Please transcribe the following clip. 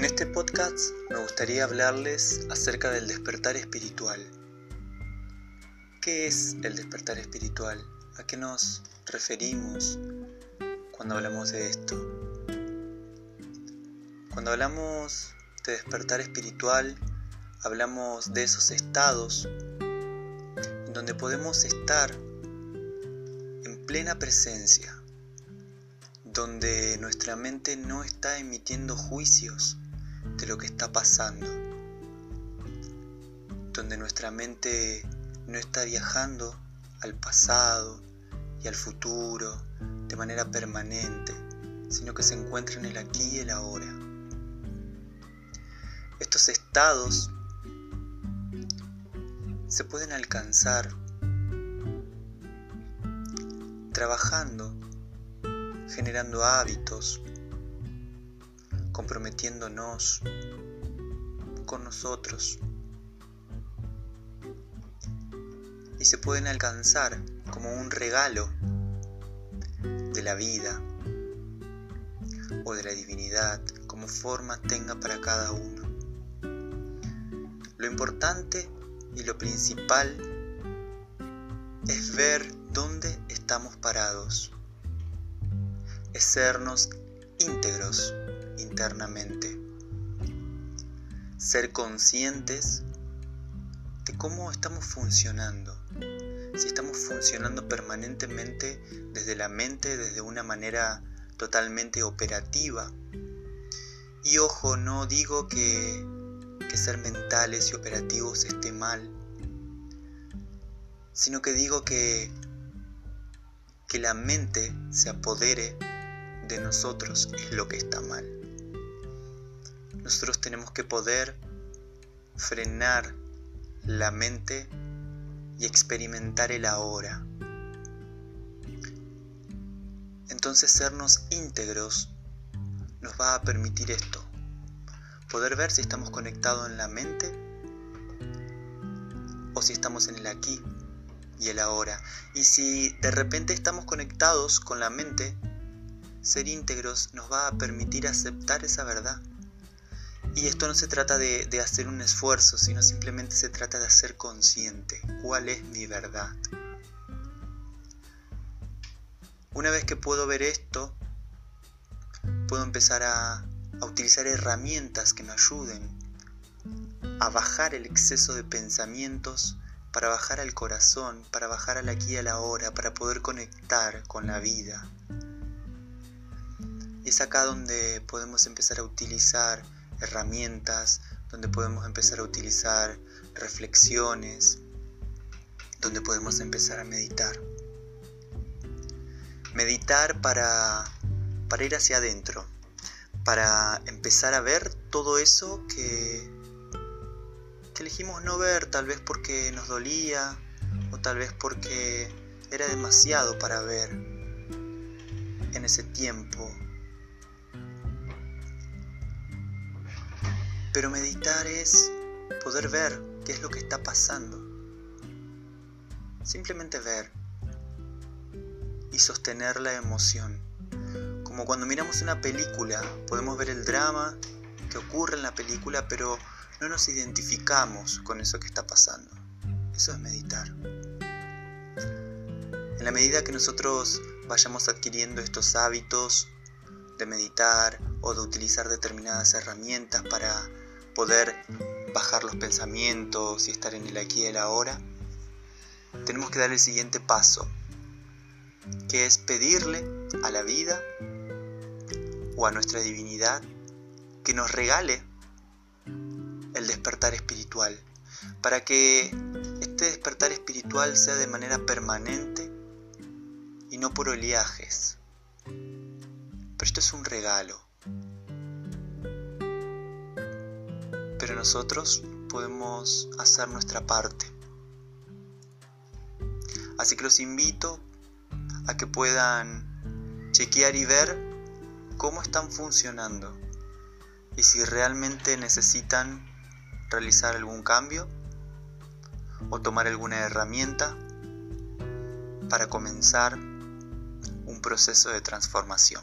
este podcast me gustaría hablarles acerca del despertar espiritual. ¿Qué es el despertar espiritual? ¿A qué nos referimos cuando hablamos de esto? Cuando hablamos de despertar espiritual, hablamos de esos estados en donde podemos estar en plena presencia donde nuestra mente no está emitiendo juicios de lo que está pasando, donde nuestra mente no está viajando al pasado y al futuro de manera permanente, sino que se encuentra en el aquí y el ahora. Estos estados se pueden alcanzar trabajando generando hábitos, comprometiéndonos con nosotros. Y se pueden alcanzar como un regalo de la vida o de la divinidad, como forma tenga para cada uno. Lo importante y lo principal es ver dónde estamos parados es sernos íntegros internamente. Ser conscientes de cómo estamos funcionando. Si estamos funcionando permanentemente desde la mente, desde una manera totalmente operativa. Y ojo, no digo que, ser mentales y operativos esté mal, sino que digo que, que la mente se apodere de nosotros es lo que está mal. Nosotros tenemos que poder frenar la mente y experimentar el ahora. Entonces sernos íntegros nos va a permitir esto, poder ver si estamos conectados en la mente o si estamos en el aquí y el ahora. Y si de repente estamos conectados con la mente, ser íntegros nos va a permitir aceptar esa verdad. Y esto no se trata de, hacer un esfuerzo, sino simplemente se trata de ser consciente cuál es mi verdad. Una vez que puedo ver esto, puedo empezar a, a utilizar herramientas que me ayuden a bajar el exceso de pensamientos, para bajar al corazón, para bajar al aquí y a la hora, para poder conectar con la vida, es acá donde podemos empezar a utilizar herramientas, donde podemos empezar a utilizar reflexiones, donde podemos empezar a meditar. Meditar para, para ir hacia adentro, para empezar a ver todo eso que, que elegimos no ver, tal vez porque nos dolía o tal vez porque era demasiado para ver en ese tiempo Pero meditar es poder ver qué es lo que está pasando. Simplemente ver y sostener la emoción. Como cuando miramos una película, podemos ver el drama que ocurre en la película, pero no nos identificamos con eso que está pasando. Eso es meditar. En la medida que nosotros vayamos adquiriendo estos hábitos de meditar o de utilizar determinadas herramientas para poder bajar los pensamientos y estar en el aquí y el ahora, tenemos que dar el siguiente paso, que es pedirle a la vida o a nuestra divinidad que nos regale el despertar espiritual, para que este despertar espiritual sea de manera permanente y no por oleajes. Pero esto es un regalo. Pero nosotros podemos hacer nuestra parte. Así que los invito a que puedan chequear y ver cómo están funcionando y si realmente necesitan realizar algún cambio o tomar alguna herramienta para comenzar un proceso de transformación.